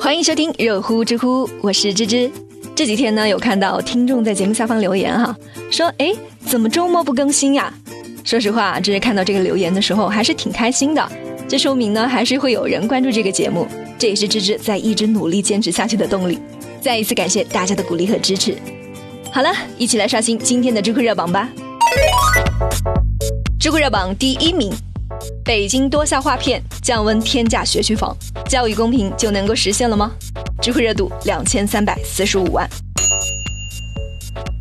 欢迎收听热乎知乎，我是芝芝。这几天呢，有看到听众在节目下方留言哈，说哎，怎么周末不更新呀？说实话，芝芝看到这个留言的时候，还是挺开心的。这说明呢，还是会有人关注这个节目，这也是芝芝在一直努力坚持下去的动力。再一次感谢大家的鼓励和支持。好了，一起来刷新今天的知乎热榜吧。知乎热榜第一名：北京多校划片降温天价学区房，教育公平就能够实现了吗？知乎热度两千三百四十五万。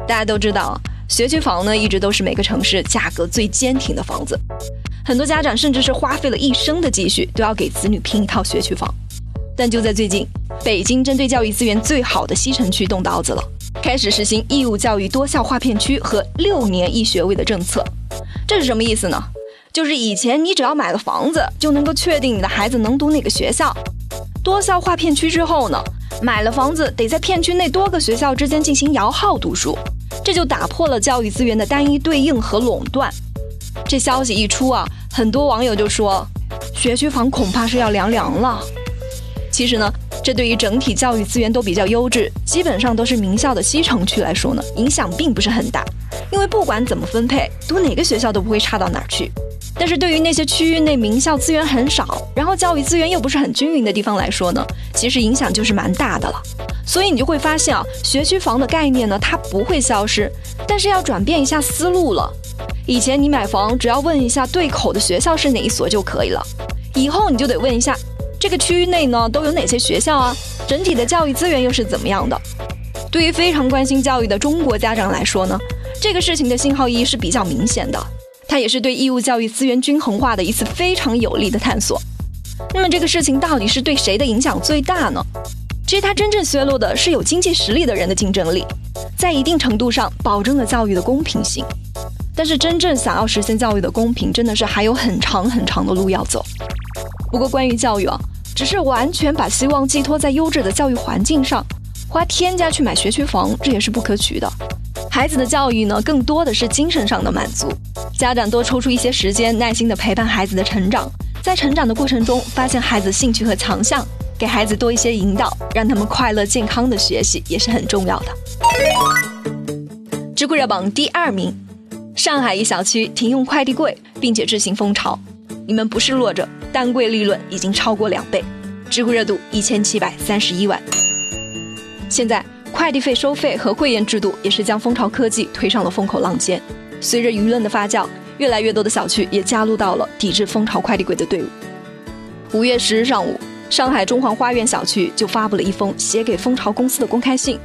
大家都知道，学区房呢一直都是每个城市价格最坚挺的房子，很多家长甚至是花费了一生的积蓄，都要给子女拼一套学区房。但就在最近，北京针对教育资源最好的西城区动刀子了，开始实行义务教育多校划片区和六年一学位的政策。这是什么意思呢？就是以前你只要买了房子，就能够确定你的孩子能读哪个学校。多校划片区之后呢，买了房子得在片区内多个学校之间进行摇号读书，这就打破了教育资源的单一对应和垄断。这消息一出啊，很多网友就说，学区房恐怕是要凉凉了。其实呢，这对于整体教育资源都比较优质，基本上都是名校的西城区来说呢，影响并不是很大，因为不管怎么分配，读哪个学校都不会差到哪儿去。但是对于那些区域内名校资源很少，然后教育资源又不是很均匀的地方来说呢，其实影响就是蛮大的了。所以你就会发现啊，学区房的概念呢，它不会消失，但是要转变一下思路了。以前你买房只要问一下对口的学校是哪一所就可以了，以后你就得问一下这个区域内呢都有哪些学校啊，整体的教育资源又是怎么样的。对于非常关心教育的中国家长来说呢，这个事情的信号意义是比较明显的。它也是对义务教育资源均衡化的一次非常有力的探索。那么这个事情到底是对谁的影响最大呢？其实它真正削弱的是有经济实力的人的竞争力，在一定程度上保证了教育的公平性。但是真正想要实现教育的公平，真的是还有很长很长的路要走。不过关于教育啊，只是完全把希望寄托在优质的教育环境上，花天价去买学区房，这也是不可取的。孩子的教育呢，更多的是精神上的满足。家长多抽出一些时间，耐心的陪伴孩子的成长，在成长的过程中发现孩子兴趣和强项，给孩子多一些引导，让他们快乐健康的学习也是很重要的。知乎热榜第二名，上海一小区停用快递柜，并且执行封巢，你们不是弱者，单柜利润已经超过两倍，知乎热度一千七百三十一万。现在快递费收费和会员制度也是将蜂巢科技推上了风口浪尖。随着舆论的发酵，越来越多的小区也加入到了抵制蜂巢快递柜的队伍。五月十日上午，上海中环花苑小区就发布了一封写给蜂巢公司的公开信，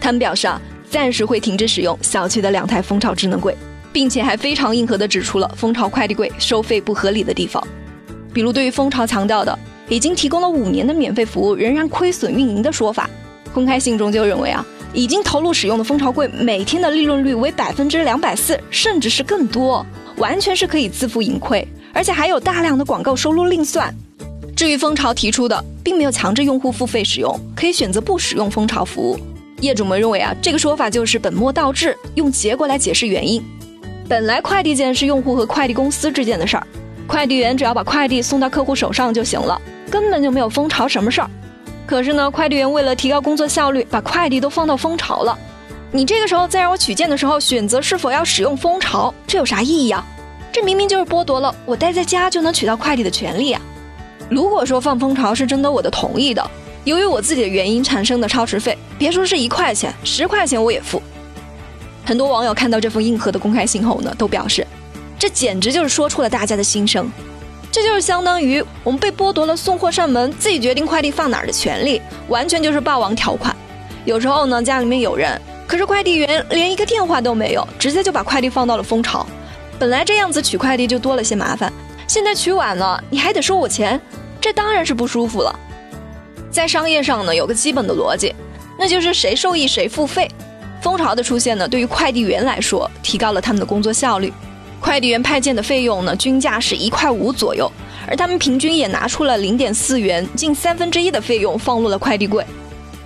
他们表示啊，暂时会停止使用小区的两台蜂巢智能柜，并且还非常硬核地指出了蜂巢快递柜收费不合理的地方，比如对于蜂巢强调的已经提供了五年的免费服务仍然亏损运营的说法，公开信中就认为啊。已经投入使用的蜂巢柜每天的利润率为百分之两百四，甚至是更多，完全是可以自负盈亏，而且还有大量的广告收入另算。至于蜂巢提出的，并没有强制用户付费使用，可以选择不使用蜂巢服务。业主们认为啊，这个说法就是本末倒置，用结果来解释原因。本来快递件是用户和快递公司之间的事儿，快递员只要把快递送到客户手上就行了，根本就没有蜂巢什么事儿。可是呢，快递员为了提高工作效率，把快递都放到蜂巢了。你这个时候再让我取件的时候选择是否要使用蜂巢，这有啥意义啊？这明明就是剥夺了我待在家就能取到快递的权利啊！如果说放蜂巢是征得我的同意的，由于我自己的原因产生的超时费，别说是一块钱，十块钱我也付。很多网友看到这封硬核的公开信后呢，都表示，这简直就是说出了大家的心声。这就是相当于我们被剥夺了送货上门、自己决定快递放哪儿的权利，完全就是霸王条款。有时候呢，家里面有人，可是快递员连一个电话都没有，直接就把快递放到了蜂巢。本来这样子取快递就多了些麻烦，现在取晚了你还得收我钱，这当然是不舒服了。在商业上呢，有个基本的逻辑，那就是谁受益谁付费。蜂巢的出现呢，对于快递员来说，提高了他们的工作效率。快递员派件的费用呢，均价是一块五左右，而他们平均也拿出了零点四元，近三分之一的费用放入了快递柜。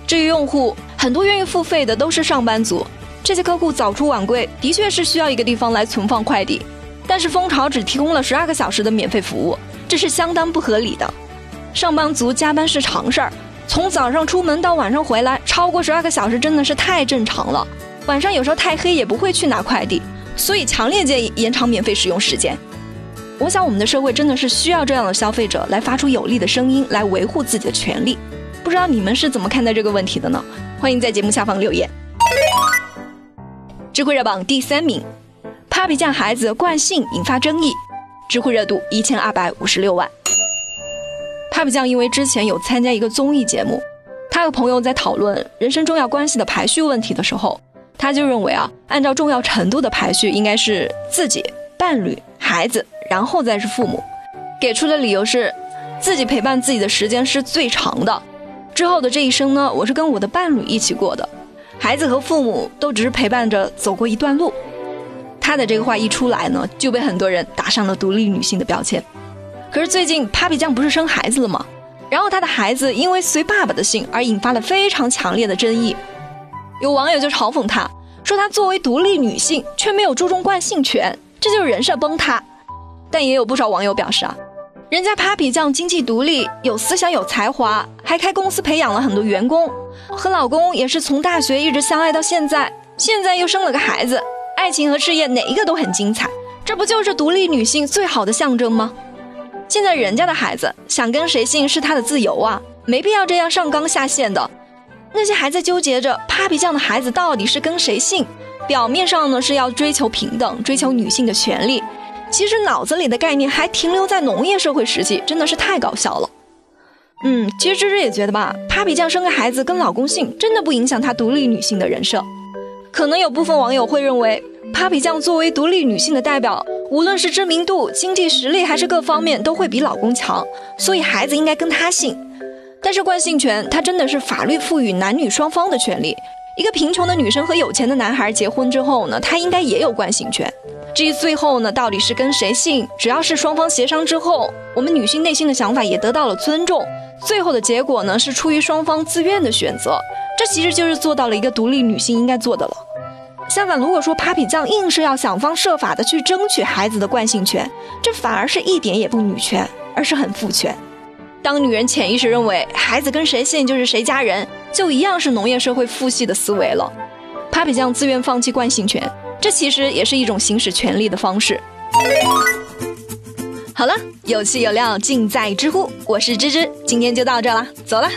至于用户，很多愿意付费的都是上班族，这些客户早出晚归，的确是需要一个地方来存放快递。但是蜂巢只提供了十二个小时的免费服务，这是相当不合理的。上班族加班是常事儿，从早上出门到晚上回来，超过十二个小时真的是太正常了。晚上有时候太黑也不会去拿快递，所以强烈建议延长免费使用时间。我想我们的社会真的是需要这样的消费者来发出有力的声音，来维护自己的权利。不知道你们是怎么看待这个问题的呢？欢迎在节目下方留言。智慧热榜第三名，Papi 酱孩子惯性引发争议，知乎热度一千二百五十六万。Papi 酱因为之前有参加一个综艺节目，他和朋友在讨论人生重要关系的排序问题的时候，他就认为啊，按照重要程度的排序，应该是自己、伴侣、孩子，然后再是父母。给出的理由是，自己陪伴自己的时间是最长的，之后的这一生呢，我是跟我的伴侣一起过的，孩子和父母都只是陪伴着走过一段路。他的这个话一出来呢，就被很多人打上了独立女性的标签。可是最近，Papi 酱不是生孩子了吗？然后他的孩子因为随爸爸的姓而引发了非常强烈的争议。有网友就嘲讽她，说她作为独立女性却没有注重惯性权，这就是人设崩塌。但也有不少网友表示啊，人家 Papi 酱经济独立，有思想有才华，还开公司培养了很多员工，和老公也是从大学一直相爱到现在，现在又生了个孩子，爱情和事业哪一个都很精彩，这不就是独立女性最好的象征吗？现在人家的孩子想跟谁姓是他的自由啊，没必要这样上纲下线的。那些还在纠结着 Papi 酱的孩子到底是跟谁姓，表面上呢是要追求平等，追求女性的权利，其实脑子里的概念还停留在农业社会时期，真的是太搞笑了。嗯，其实芝芝也觉得吧，Papi 酱生个孩子跟老公姓，真的不影响她独立女性的人设。可能有部分网友会认为，Papi 酱作为独立女性的代表。无论是知名度、经济实力还是各方面，都会比老公强，所以孩子应该跟他姓。但是惯性权，它真的是法律赋予男女双方的权利。一个贫穷的女生和有钱的男孩结婚之后呢，他应该也有惯性权。至于最后呢，到底是跟谁姓，只要是双方协商之后，我们女性内心的想法也得到了尊重，最后的结果呢，是出于双方自愿的选择。这其实就是做到了一个独立女性应该做的了。相反，如果说 Papi 酱硬是要想方设法的去争取孩子的惯性权，这反而是一点也不女权，而是很父权。当女人潜意识认为孩子跟谁姓就是谁家人，就一样是农业社会父系的思维了。Papi 酱自愿放弃惯性权，这其实也是一种行使权利的方式。好了，有趣有料尽在知乎，我是芝芝，今天就到这了，走了。